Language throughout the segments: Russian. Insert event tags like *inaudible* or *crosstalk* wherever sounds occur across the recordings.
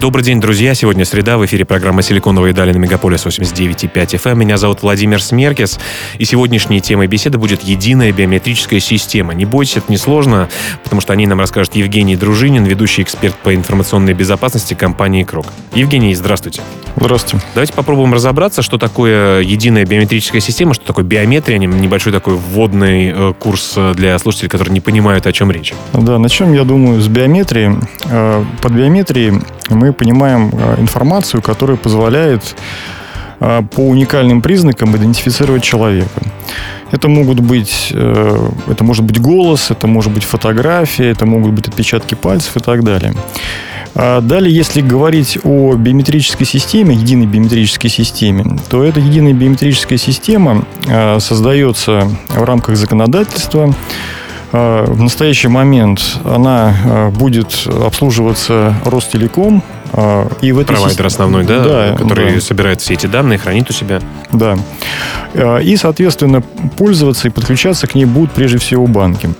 Добрый день, друзья. Сегодня среда. В эфире программа «Силиконовые дали» на Мегаполис 89.5 FM. Меня зовут Владимир Смеркис. И сегодняшней темой беседы будет единая биометрическая система. Не бойтесь, это несложно, потому что о ней нам расскажет Евгений Дружинин, ведущий эксперт по информационной безопасности компании «Крок». Евгений, здравствуйте. Здравствуйте. Давайте попробуем разобраться, что такое единая биометрическая система, что такое биометрия, небольшой такой вводный э, курс для слушателей, которые не понимают, о чем речь. Да, начнем, я думаю, с биометрии. Э, под биометрией мы мы понимаем э, информацию, которая позволяет э, по уникальным признакам идентифицировать человека. Это могут быть, э, это может быть голос, это может быть фотография, это могут быть отпечатки пальцев и так далее. А далее, если говорить о биометрической системе, единой биометрической системе, то эта единая биометрическая система создается в рамках законодательства, в настоящий момент она будет обслуживаться Ростелеком, и в этой Провайдер основной, да, да который да. собирает все эти данные, хранит у себя. Да. А, и, соответственно, пользоваться и подключаться к ней будут прежде всего банки.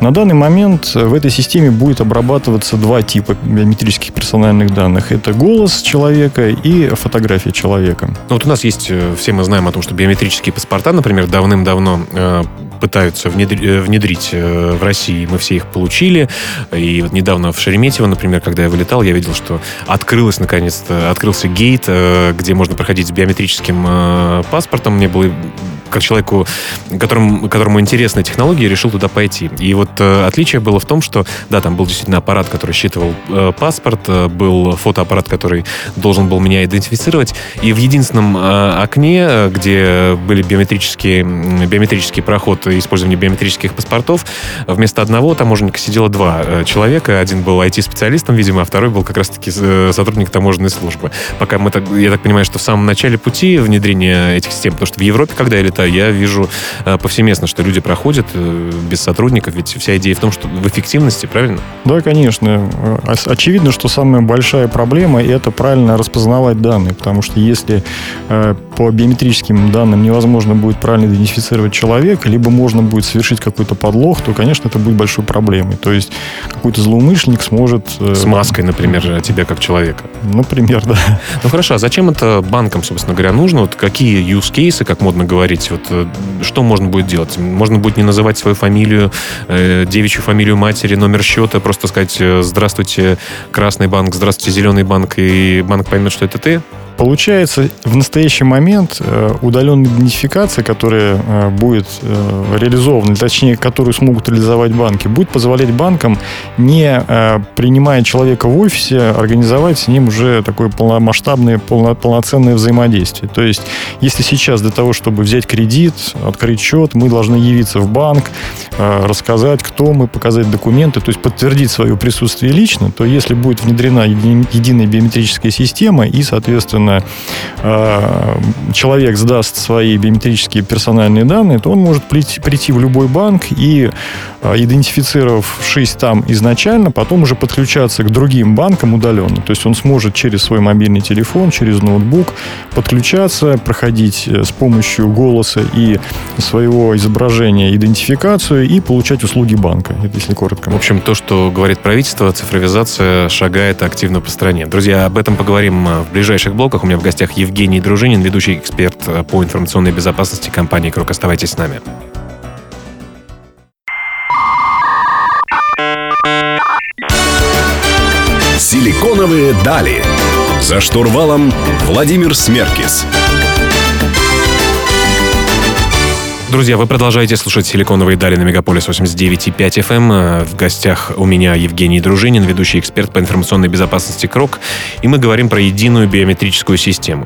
На данный момент в этой системе будет обрабатываться два типа биометрических персональных данных. Это голос человека и фотография человека. Ну, вот у нас есть, э, все мы знаем о том, что биометрические паспорта, например, давным-давно э, пытаются э, внедрить в России. Мы все их получили. И вот недавно в Шереметьево, например, когда я вылетал, я видел, что открылось наконец-то, открылся гейт, э, где можно проходить с биометрическим э, паспортом. Мне было человеку, которому, которому интересны технологии, решил туда пойти. И вот э, отличие было в том, что, да, там был действительно аппарат, который считывал э, паспорт, э, был фотоаппарат, который должен был меня идентифицировать. И в единственном э, окне, э, где были биометрические, биометрический проход и использование биометрических паспортов, вместо одного таможенника сидело два э, человека. Один был IT-специалистом, видимо, а второй был как раз-таки э, сотрудник таможенной службы. Пока мы, так, я так понимаю, что в самом начале пути внедрения этих систем, потому что в Европе, когда я летаю, я вижу э, повсеместно, что люди проходят э, без сотрудников, ведь вся идея в том, что в эффективности, правильно? Да, конечно. Очевидно, что самая большая проблема – это правильно распознавать данные, потому что если э, по биометрическим данным невозможно будет правильно идентифицировать человека, либо можно будет совершить какой-то подлог, то, конечно, это будет большой проблемой. То есть какой-то злоумышленник сможет... С маской, например, тебя как человека. Например, *laughs* да. Ну хорошо, а зачем это банкам, собственно говоря, нужно? Вот какие use cases, как модно говорить, вот э, что можно будет делать? Можно будет не называть свою фамилию, э, девичью фамилию матери, номер счета, просто сказать э, «Здравствуйте, Красный банк», «Здравствуйте, Зеленый банк», и банк поймет, что это ты? Получается, в настоящий момент э, удаленная идентификация, которая э, будет э, реализована, точнее, которую смогут реализовать банки, будет позволять банкам, не принимая человека в офисе, организовать с ним уже такое полномасштабное, полно, полноценное взаимодействие. То есть, если сейчас для того, чтобы взять кредит, открыть счет, мы должны явиться в банк, рассказать, кто мы, показать документы, то есть подтвердить свое присутствие лично, то если будет внедрена единая биометрическая система и, соответственно, соответственно, э, человек сдаст свои биометрические персональные данные, то он может прийти, в любой банк и, э, идентифицировавшись там изначально, потом уже подключаться к другим банкам удаленно. То есть он сможет через свой мобильный телефон, через ноутбук подключаться, проходить э, с помощью голоса и своего изображения идентификацию и получать услуги банка, если коротко. В общем, то, что говорит правительство, цифровизация шагает активно по стране. Друзья, об этом поговорим в ближайших блоках блоках. У меня в гостях Евгений Дружинин, ведущий эксперт э, по информационной безопасности компании «Крок». Оставайтесь с нами. Силиконовые дали. За штурвалом Владимир Смеркис. Друзья, вы продолжаете слушать «Силиконовые дали» на Мегаполис 89.5 FM. Эм. Э, в гостях у меня Евгений Дружинин, ведущий эксперт по информационной безопасности КРОК. И мы говорим про единую биометрическую систему.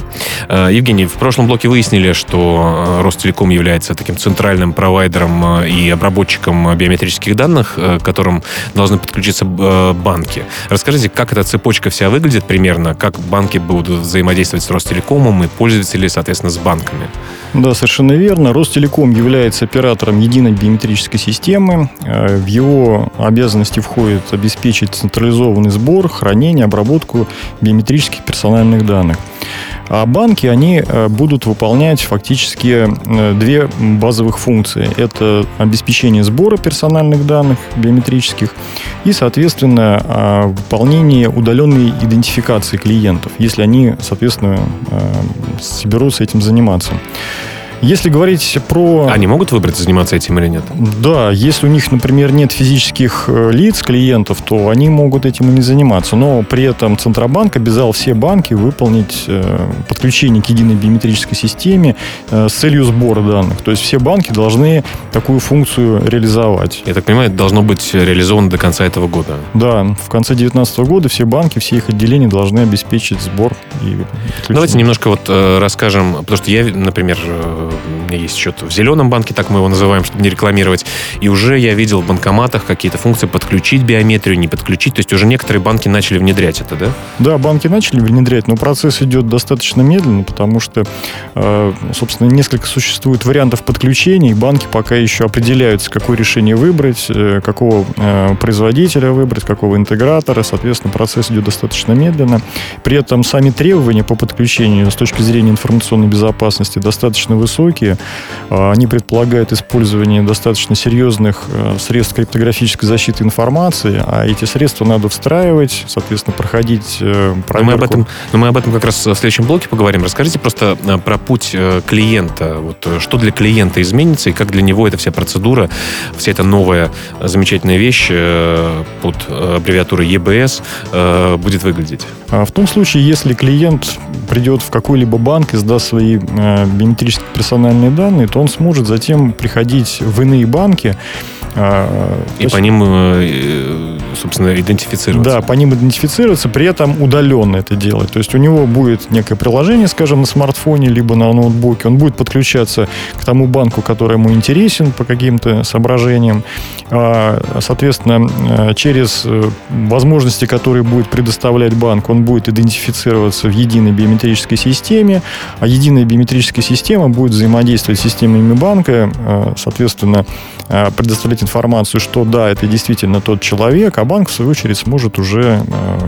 Э, Евгений, в прошлом блоке выяснили, что э, Ростелеком является таким центральным провайдером и обработчиком биометрических данных, к которым должны подключиться банки. Расскажите, как эта цепочка вся выглядит примерно, как банки будут взаимодействовать с Ростелекомом и пользователи, соответственно, с банками? Да, совершенно верно. Ростелеком является оператором единой биометрической системы. Э, в его обязанности входит обеспечить централизованный сбор, хранение, обработку биометрических персональных данных. А банки, они э, будут выполнять фактически э, две базовых функции. Это обеспечение сбора персональных данных биометрических и, соответственно, выполнение удаленной идентификации клиентов, если они, соответственно, соберутся этим заниматься. Если говорить про... Они могут выбрать, заниматься этим или нет? Да, если у них, например, нет физических э, лиц, клиентов, то они могут этим и не заниматься. Но при этом Центробанк обязал все банки выполнить э, подключение к единой биометрической системе э, с целью сбора данных. То есть все банки должны такую функцию реализовать. Я так понимаю, это должно быть реализовано до конца этого года? Да, в конце 2019 года все банки, все их отделения должны обеспечить сбор и подключение. Давайте немножко вот расскажем, потому что я, например, у меня есть счет в зеленом банке, так мы его называем, чтобы не рекламировать. И уже я видел в банкоматах какие-то функции подключить биометрию, не подключить. То есть уже некоторые банки начали внедрять это, да? Да, банки начали внедрять, но процесс идет достаточно медленно, потому что, э, собственно, несколько существует вариантов подключений. Банки пока еще определяются, какое решение выбрать, э, какого э, производителя выбрать, какого интегратора. Соответственно, процесс идет достаточно медленно. При этом сами требования по подключению с точки зрения информационной безопасности достаточно высокие А, они предполагают использование достаточно серьезных э, средств криптографической защиты информации, а эти средства надо встраивать, соответственно, проходить проверку. Но мы об этом, но мы об этом как раз в следующем блоке поговорим. Расскажите просто э, про путь э, клиента. Вот что для клиента изменится и как для него эта вся процедура, вся эта новая замечательная вещь под аббревиатурой ЕБС будет выглядеть? А в том случае, если клиент придет в какой-либо банк и сдаст свои биометрические персональные данные, то он сможет затем приходить в иные банки. А, и есть, по ним, э, собственно, идентифицироваться. Да, по ним идентифицироваться, при этом удаленно это делать. То есть у него будет некое приложение, скажем, на смартфоне, либо на ноутбуке. Он будет подключаться к тому банку, который ему интересен по каким-то соображениям. А, соответственно, э, через э, возможности, которые будет предоставлять банк, он будет идентифицироваться в единой биометрической системе, а единая биометрическая система будет взаимодействовать с системами банка, э, соответственно, предоставлять информацию, что да, это действительно тот человек, а банк, в свою очередь, сможет уже,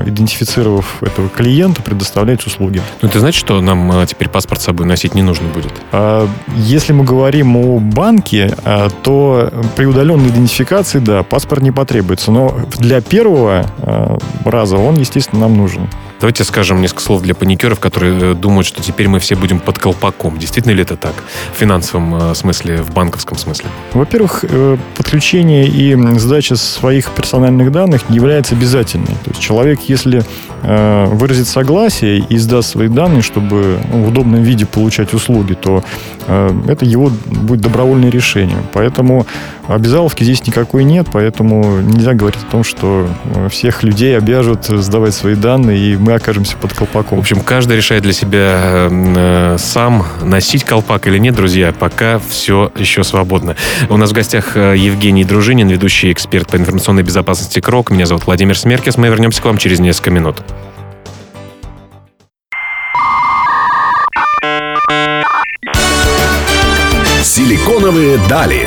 идентифицировав этого клиента, предоставлять услуги. Ну, это значит, что нам теперь паспорт с собой носить не нужно будет? А, если мы говорим о банке, то при удаленной идентификации да, паспорт не потребуется. Но для первого э, раза он, естественно, нам нужен. Давайте скажем несколько слов для паникеров, которые э, думают, что теперь мы все будем под колпаком. Действительно ли это так? В финансовом э, смысле, в банковском смысле? Во-первых, э, подключение и сдача своих персональных данных является обязательной. То есть человек, если выразит согласие и сдаст свои данные, чтобы в удобном виде получать услуги, то это его будет добровольное решение. Поэтому обязаловки здесь никакой нет, поэтому нельзя говорить о том, что всех людей обяжут сдавать свои данные, и мы окажемся под колпаком. В общем, каждый решает для себя э, сам, носить колпак или нет, друзья. Пока все еще свободно. У нас в гостях э, Евгений Дружинин, ведущий эксперт по информационной безопасности КРОК. Меня зовут Владимир Смеркес. Мы вернемся к вам через несколько минут. Силиконовые дали.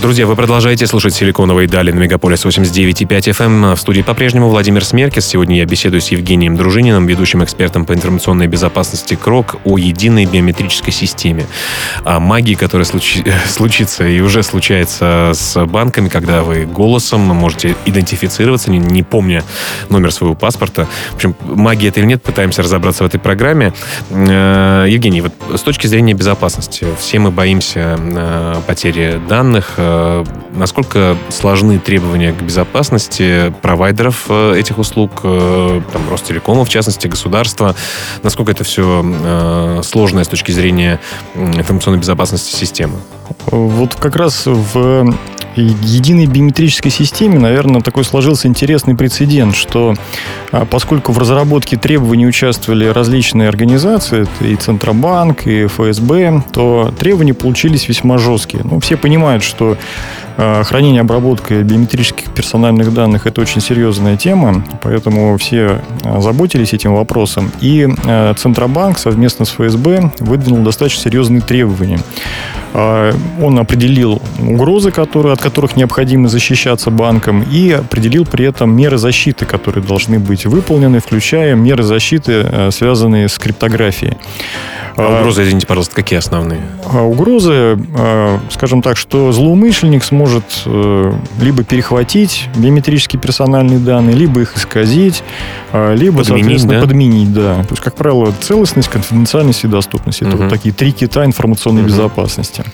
Друзья, вы продолжаете слушать «Силиконовые дали» на Мегаполис 89.5 FM. Эм. В студии по-прежнему Владимир Смеркис. Сегодня я беседую с Евгением Дружининым, ведущим экспертом по информационной безопасности КРОК, о единой биометрической системе. О магии, которая случи... *laughs* случится и уже случается с банками, когда вы голосом можете идентифицироваться, не, не помня номер своего паспорта. В общем, магия это или нет, пытаемся разобраться в этой программе. Э, Евгений, вот с точки зрения безопасности, все мы боимся э, потери данных, Э, насколько сложны требования к безопасности провайдеров э, этих услуг, э, там, Ростелекома, в частности, государства? Насколько это все сложное с точки зрения информационной безопасности системы? Вот как раз в единой биометрической системе, наверное, такой сложился интересный прецедент, что а, поскольку в разработке требований участвовали различные организации, и Центробанк, и ФСБ, то требования получились весьма жесткие. Ну, все понимают, что хранение, обработка биометрических персональных данных – это очень серьезная тема, поэтому все а, заботились этим вопросом. И Центробанк совместно с ФСБ выдвинул достаточно серьезные требования. Он определил угрозы, которые, от которых необходимо защищаться банком, и определил при этом меры защиты, которые должны быть выполнены, включая меры защиты, связанные с криптографией. А угрозы, извините, пожалуйста, какие основные? А угрозы, а, скажем так, что злоумышленник сможет э, либо перехватить биометрические персональные данные, либо их исказить, либо, подменить, соответственно, да? подменить, да. То есть, как правило, целостность, конфиденциальность и доступность. Это угу. вот такие три кита информационной угу. безопасности.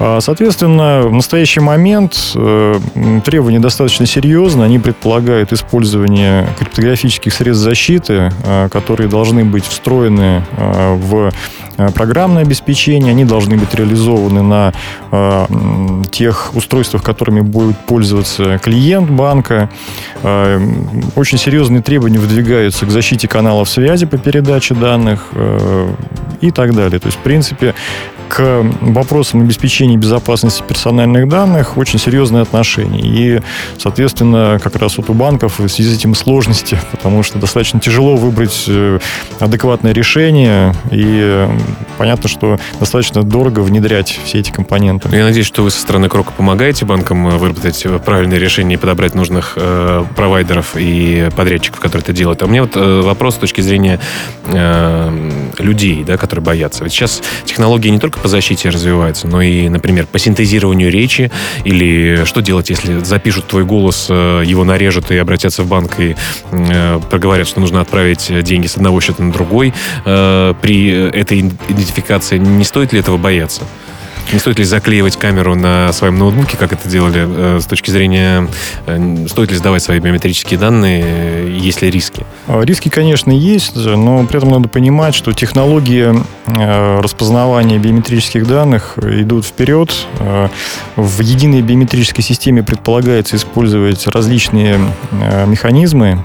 А, соответственно, в настоящий момент э, требования достаточно серьезные. Они предполагают использование криптографических средств защиты, э, которые должны быть встроены э, в программное обеспечение, они должны быть реализованы на тех устройствах, которыми будет пользоваться клиент банка. Очень серьезные требования выдвигаются к защите каналов связи по передаче данных э, и так далее. То есть, в принципе, к вопросам обеспечения безопасности персональных данных очень серьезное отношение. И, соответственно, как раз вот у банков в связи с этим сложности, *laughs* потому что достаточно тяжело выбрать э, адекватное решение, и понятно, что достаточно дорого внедрять все эти компоненты. Я надеюсь, что вы со стороны Крока помогаете банкам э, выработать правильное решение и подобрать нужных э, провайдеров и подрядчиков, которые это делают. А у меня вот э, вопрос с точки зрения э, людей, да, которые боятся. Ведь сейчас технологии не только защите развивается, но и, например, по синтезированию речи, или что делать, если запишут твой голос, э, его нарежут и обратятся в банк и э, проговорят, что нужно отправить деньги с одного счета на другой. Э, при этой идентификации не стоит ли этого бояться? Не стоит ли заклеивать камеру на своем ноутбуке, как это делали, э, с точки зрения, э, стоит ли сдавать свои биометрические данные, э, есть ли риски? А, риски, конечно, есть, но при этом надо понимать, что технологии распознавания биометрических данных идут вперед. В единой биометрической системе предполагается использовать различные механизмы,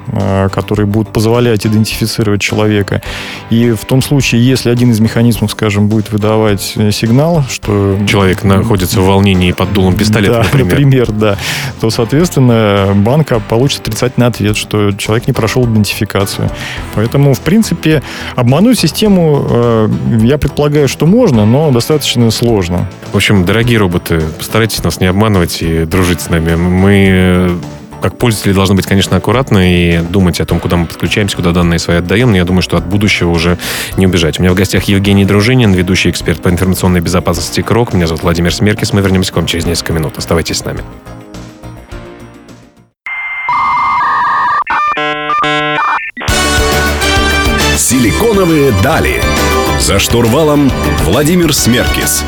которые будут позволять идентифицировать человека. И в том случае, если один из механизмов, скажем, будет выдавать сигнал, что человек находится в волнении под дулом пистолета, да, *laughs* например. например, да, то, соответственно, банк получит отрицательный ответ, что человек не прошел идентификацию. Поэтому, в принципе, обмануть систему, э, я предполагаю, что можно, но достаточно сложно. В общем, дорогие роботы, постарайтесь нас не обманывать и дружить с нами. Мы как пользователи должны быть, конечно, аккуратны и думать о том, куда мы подключаемся, куда данные свои отдаем. Но я думаю, что от будущего уже не убежать. У меня в гостях Евгений Дружинин, ведущий эксперт по информационной безопасности КРОК. Меня зовут Владимир Смеркис. Мы вернемся к вам через несколько минут. Оставайтесь с нами. Силиконовые дали. За штурвалом Владимир Смеркис.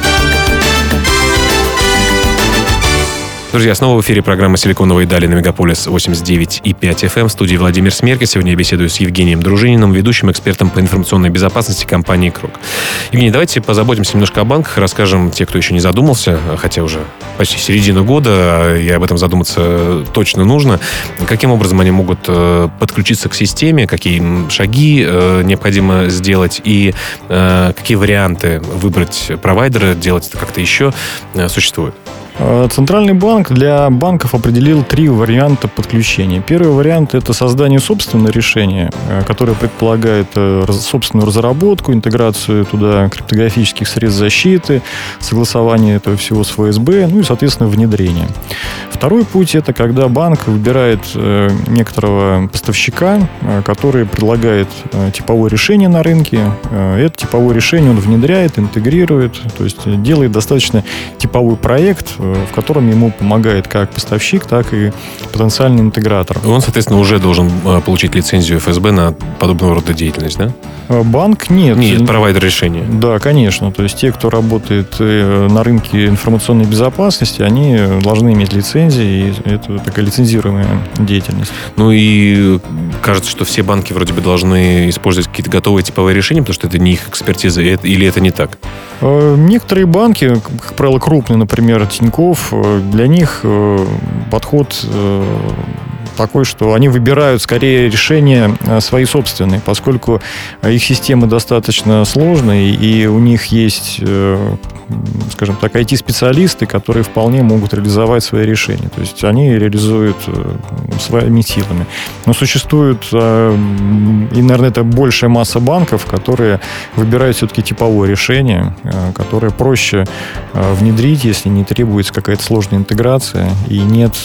Друзья, снова в эфире программа «Силиконовые дали» на Мегаполис 89 и 5 FM. В студии Владимир Смерки. Сегодня я беседую с Евгением Дружининым, ведущим экспертом по информационной безопасности компании «Круг». Евгений, давайте позаботимся немножко о банках, расскажем те, кто еще не задумался, хотя уже почти середина года, и об этом задуматься точно нужно. Каким образом они могут э, подключиться к системе, какие шаги э, необходимо сделать и э, какие варианты выбрать провайдера, делать это как-то еще существуют? Э, Центральный банк для банков определил три варианта подключения. Первый вариант – это создание собственного решения, э, которое предполагает э, собственную разработку, интеграцию туда криптографических средств защиты, согласование этого всего с ФСБ, ну и, соответственно, внедрение. Второй путь – это когда банк выбирает некоторого поставщика, который предлагает типовое решение на рынке. Это типовое решение он внедряет, интегрирует, то есть делает достаточно типовой проект, в котором ему помогает как поставщик, так и потенциальный интегратор. Он, соответственно, уже должен э, получить лицензию ФСБ на подобного рода деятельность, да? Э, банк нет. Нет, провайдер решения. Да, конечно. То есть те, кто работает э, на рынке информационной безопасности, они должны иметь лицензии, и это такая лицензируемая деятельность. Ну и кажется, что все банки вроде бы должны использовать какие-то готовые типовые решения, потому что это не их экспертиза, или это не так? Некоторые банки, как правило, крупные, например, Тинькофф, банков, для них подход такой, что они выбирают скорее решения э, свои собственные, поскольку их системы достаточно сложные, и у них есть, э, скажем так, IT-специалисты, которые вполне могут реализовать свои решения. То есть они реализуют э, своими силами. Но существует, и, наверное, это большая масса банков, которые выбирают все-таки типовое решение, которое проще внедрить, если не требуется какая-то сложная интеграция и нет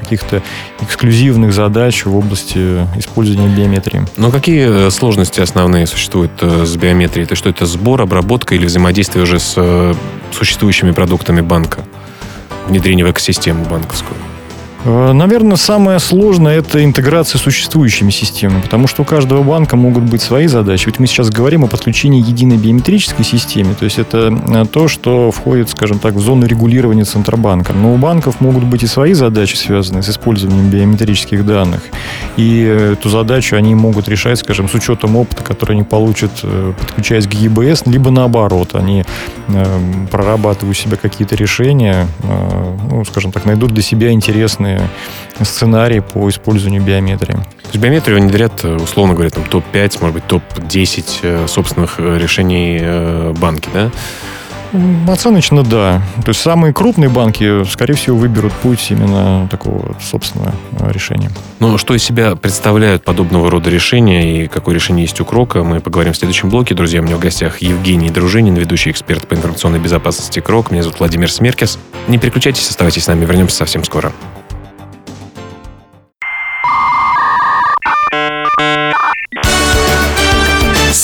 каких-то эксклюзивных эксклюзивных задач в области использования биометрии. Но какие э, сложности основные существуют э, с биометрией? Это что, это сбор, обработка или взаимодействие уже с э, существующими продуктами банка? Внедрение в экосистему банковскую? Э, наверное, самое сложное – это интеграция с существующими системами, потому что у каждого банка могут быть свои задачи. Ведь мы сейчас говорим о подключении единой биометрической системе, то есть это э, то, что входит, скажем так, в зону регулирования Центробанка. Но у банков могут быть и свои задачи, связанные с использованием биометрических данных. И эту задачу они могут решать, скажем, с учетом опыта, который они получат, э, подключаясь к ЕБС, либо наоборот, они прорабатывают себе какие-то решения, ну, скажем так, найдут для себя интересные сценарии по использованию биометрии. То есть биометрию внедрят, э, условно говоря, там топ-5, может быть, топ-10 э, собственных э, решений банки, да? Оценочно, да. То есть самые крупные банки, скорее всего, выберут путь именно такого собственного решения. Ну, что из себя представляют подобного рода решения и какое решение есть у Крока, мы поговорим в следующем блоке. Друзья, у меня в гостях Евгений Дружинин, ведущий эксперт по информационной безопасности Крок. Меня зовут Владимир Смеркис. Не переключайтесь, оставайтесь с нами. Вернемся совсем скоро.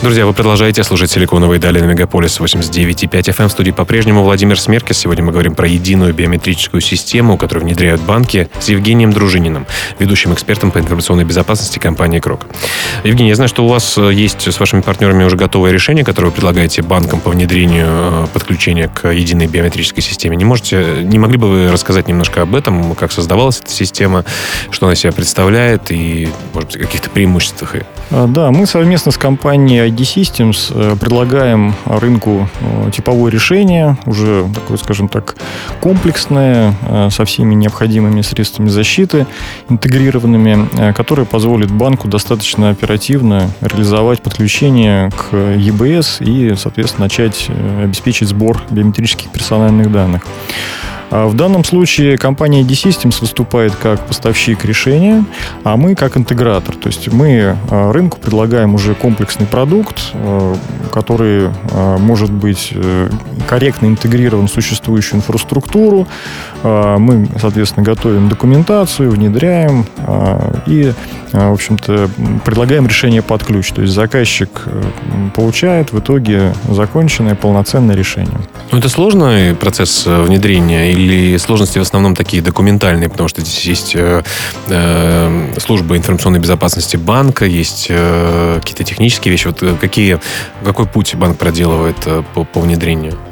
Друзья, вы продолжаете слушать «Силиконовые дали» на Мегаполис 89.5 FM. В студии по-прежнему Владимир Смеркис. Сегодня мы говорим про единую биометрическую систему, которую внедряют банки, с Евгением Дружининым, ведущим экспертом по информационной безопасности компании «Крок». Евгений, я знаю, что у вас э, есть с вашими партнерами уже готовое решение, которое вы предлагаете банкам по внедрению э, подключения к единой биометрической системе. Не можете, не могли бы вы рассказать немножко об этом, как создавалась эта система, что она себя представляет и, может быть, каких-то преимуществах? А, да, мы совместно с компанией ID Systems э, предлагаем рынку э, типовое решение, уже такое, скажем так, комплексное, э, со всеми необходимыми средствами защиты, интегрированными, которое позволит банку достаточно оперативно реализовать подключение к EBS и, соответственно, начать обеспечить сбор биометрических персональных данных. А в данном случае компания D-Systems выступает как поставщик решения, а мы как интегратор. То есть мы а, рынку предлагаем уже комплексный продукт, а, который может быть э, корректно интегрирован в существующую инфраструктуру. Мы, соответственно, готовим документацию, внедряем и в общем-то, предлагаем решение под ключ. То есть заказчик э, получает в итоге законченное полноценное решение. Ну, это сложный процесс э, внедрения или сложности в основном такие документальные, потому что здесь есть э, э, служба информационной безопасности банка, есть э, какие-то технические вещи. Вот какие, какой путь банк проделывает по, по внедрению?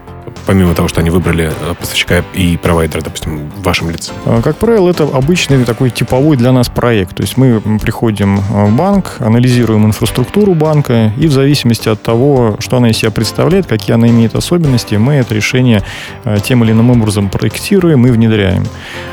Помимо того, что они выбрали э, поставщика и провайдера, допустим, в вашем лице? А, как правило, это обычный такой типовой для нас проект. То есть мы приходим в банк, анализируем инфраструктуру банка, и в зависимости от того, что она из себя представляет, какие она имеет особенности, мы это решение э, тем или иным образом проектируем и внедряем.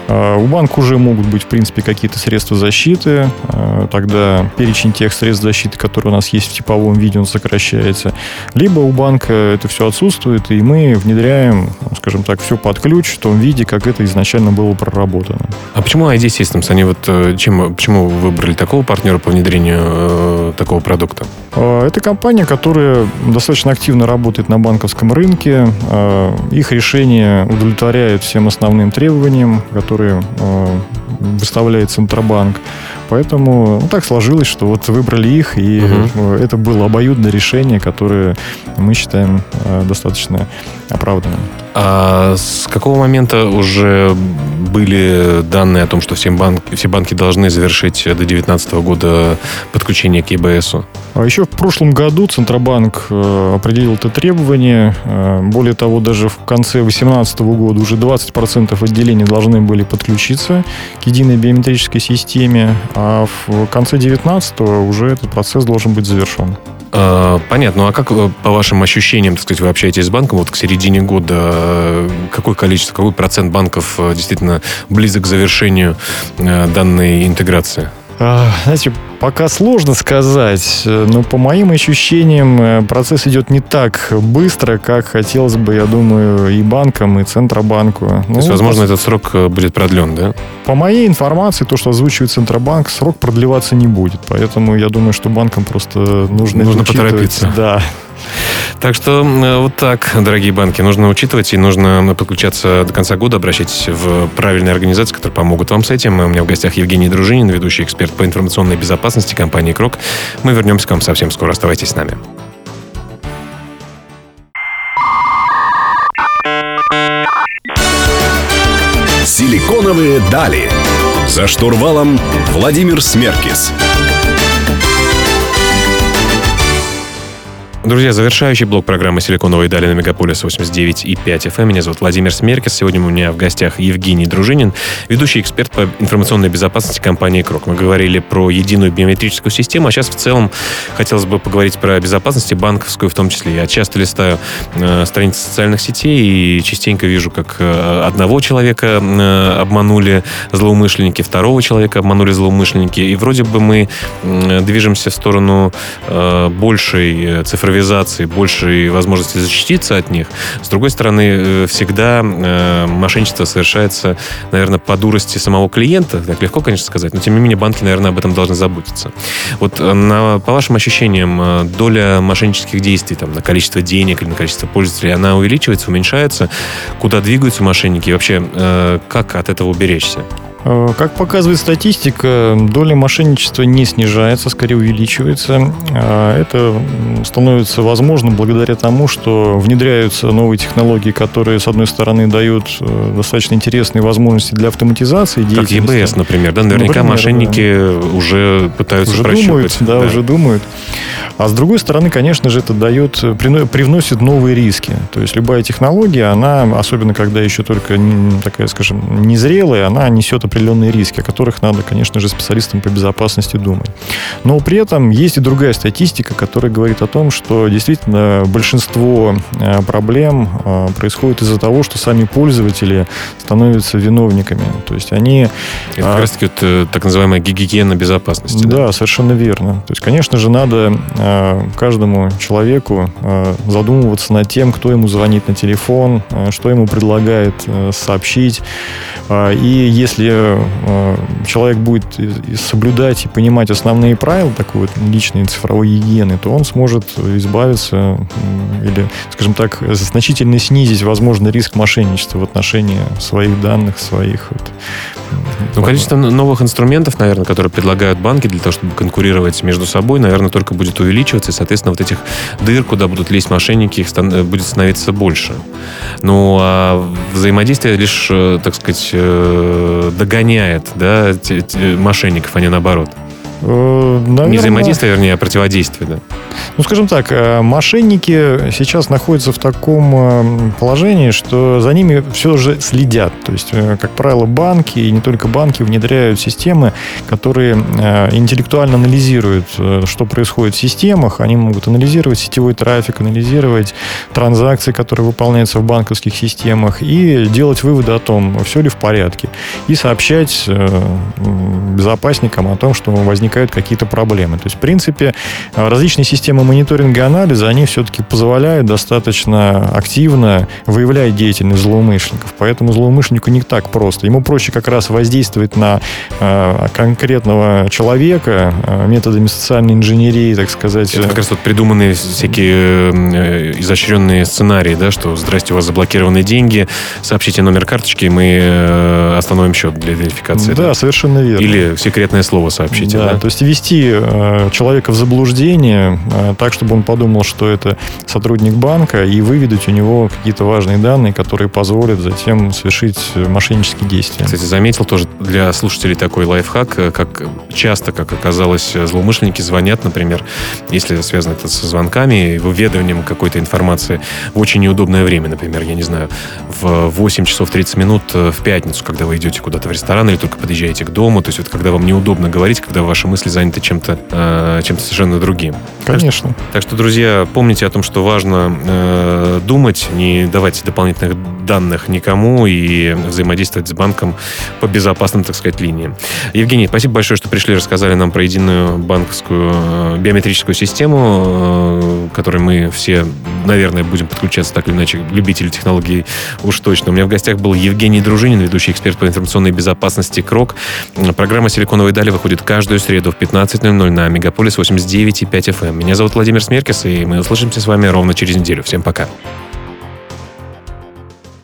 А, у банка уже могут быть, в принципе, какие-то средства защиты, а, тогда перечень тех средств защиты, которые у нас есть в типовом виде, он сокращается. Либо у банка это все отсутствует, и мы внедряем внедряем, скажем так, все под ключ в том виде, как это изначально было проработано. А почему ID Systems? Они вот э, чем, почему вы выбрали такого партнера по внедрению э, такого продукта? А, это компания, которая достаточно активно работает на банковском рынке. А, их решение удовлетворяет всем основным требованиям, которые а, выставляет Центробанк. Поэтому ну, так сложилось, что вот выбрали их, и угу. это было обоюдное решение, которое мы считаем достаточно оправданным. А с какого момента уже были данные о том, что всем банк, все банки должны завершить до 2019 года подключение к ЕБСу? А еще в прошлом году Центробанк э, определил это требование. Э, более того, даже в конце 2018 года уже 20% отделений должны были подключиться к единой биометрической системе, а в конце 2019 уже этот процесс должен быть завершен. А, понятно. Ну а как э, по вашим ощущениям, так сказать, вы общаетесь с банком вот к середине года? Э, какое количество, какой процент банков э, действительно близок к завершению данной интеграции? А, знаете, пока сложно сказать, но по моим ощущениям э, процесс идет не так быстро, как хотелось бы, я думаю, и банкам, и Центробанку. То ну, есть, возможно, по... этот срок э, будет продлен, да? По моей информации, то, что озвучивает Центробанк, срок продлеваться не будет. Поэтому я думаю, что банкам просто нужно Нужно поторопиться. Да. Так что э, вот так, дорогие банки, нужно учитывать и нужно подключаться до конца года, обращайтесь в правильные организации, которые помогут вам с этим. У меня в гостях Евгений Дружинин, ведущий эксперт по информационной безопасности компании «Крок». Мы вернемся к вам совсем скоро. Оставайтесь с нами. Силиконовые дали. За штурвалом Владимир Смеркис. Друзья, завершающий блок программы «Силиконовые дали» на Мегаполис 89 и 5 FM. Меня зовут Владимир Смеркис. Сегодня у меня в гостях Евгений Дружинин, ведущий эксперт по информационной безопасности компании «Крок». Мы говорили про единую биометрическую систему, а сейчас в целом хотелось бы поговорить про безопасность банковскую в том числе. Я часто листаю э, страницы социальных сетей и частенько вижу, как э, одного человека э, обманули злоумышленники, второго человека обманули злоумышленники. И вроде бы мы э, движемся в сторону э, большей э, цифровой цифровизации, большей возможности защититься от них. С другой стороны, э, всегда э, мошенничество совершается, наверное, по дурости самого клиента. Так легко, конечно, сказать, но тем не менее банки, наверное, об этом должны заботиться. Вот э, на, по вашим ощущениям, доля мошеннических действий там, на количество денег или на количество пользователей, она увеличивается, уменьшается? Куда двигаются мошенники? И вообще, как от этого уберечься? Э, как показывает статистика, доля мошенничества не снижается, скорее увеличивается. Э, это становится возможным благодаря тому, что внедряются новые технологии, которые, с одной стороны, дают э, достаточно интересные возможности для автоматизации деятельности. Как ЕБС, например. Да? Наверняка например, мошенники да. уже пытаются уже прощупать. Думают, да, да, уже думают. А с другой стороны, конечно же, это дает, привносит новые риски. То есть любая технология, она, особенно когда еще только такая, скажем, незрелая, она несет определенные риски, о которых надо, конечно же, специалистам по безопасности думать. Но при этом есть и другая статистика, которая говорит о том, что действительно большинство э, проблем э, происходит из-за того, что сами пользователи становятся виновниками. То есть они... Это как а, раз таки вот, э, так называемая гигиена безопасности. Да, да, совершенно верно. То есть, конечно же, надо каждому человеку задумываться над тем, кто ему звонит на телефон, что ему предлагает сообщить. И если Э, человек будет соблюдать и понимать основные правила такой вот личной цифровой гигиены, то он сможет избавиться или, скажем так, значительно снизить, возможно, риск мошенничества в отношении своих данных, своих вот, ну, количество новых инструментов, наверное, которые предлагают банки для того, чтобы конкурировать между собой, наверное, только будет увеличиваться, и, соответственно, вот этих дыр, куда будут лезть мошенники, их э, будет становиться больше. Ну, а взаимодействие лишь, э, так сказать, э, догоняет да, мошенников, а не наоборот. Наверное... Не взаимодействие, вернее, а противодействие, да. Ну, скажем так, э, мошенники сейчас находятся в таком э, положении, что за ними все же следят. То есть, э, как правило, банки, и не только банки, внедряют системы, которые интеллектуально анализируют, что происходит в системах. Они могут анализировать сетевой трафик, анализировать транзакции, которые выполняются в банковских системах, и делать выводы о том, все ли в порядке. И сообщать безопасникам о том, что возникают какие-то проблемы. То есть, в принципе, различные системы мониторинга и анализа, они все-таки позволяют достаточно активно выявлять деятельность злоумышленников. Поэтому злоумышленнику не так просто. Ему проще как раз воздействовать на э, конкретного человека э, методами социальной инженерии, так сказать. Это как раз вот придуманные всякие э, изощренные сценарии, да, что «Здрасте, у вас заблокированы деньги, сообщите номер карточки, мы остановим счет для верификации». Да, да, совершенно верно. Или или секретное слово сообщите. Да, Да, то есть ввести э, человека в заблуждение э, так, чтобы он подумал, что это сотрудник банка, и выведать у него какие-то важные данные, которые позволят затем совершить мошеннические действия. Кстати, заметил тоже для слушателей такой лайфхак, э, как часто, как оказалось, злоумышленники звонят, например, если связано это со звонками, выведыванием какой-то информации в очень неудобное время, например, я не знаю, в 8 часов 30 минут в пятницу, когда вы идете куда-то в ресторан или только подъезжаете к дому, то есть вот когда вам неудобно говорить, когда ваши мысли заняты чем-то э, чем совершенно другим. Конечно. Так что, друзья, помните о том, что важно э, думать, не давать дополнительных данных никому и взаимодействовать с банком по безопасным, так сказать, линиям. Евгений, спасибо большое, что пришли, рассказали нам про единую банковскую э, биометрическую систему, э, которой мы все, наверное, будем подключаться так или иначе, любители технологий уж точно. У меня в гостях был Евгений Дружинин, ведущий эксперт по информационной безопасности КРОК. Программа «Силиконовые дали» выходит каждую среду в 15.00 на Мегаполис 89.5 FM. Меня зовут Владимир Смеркис, и мы услышимся с вами ровно через неделю. Всем пока.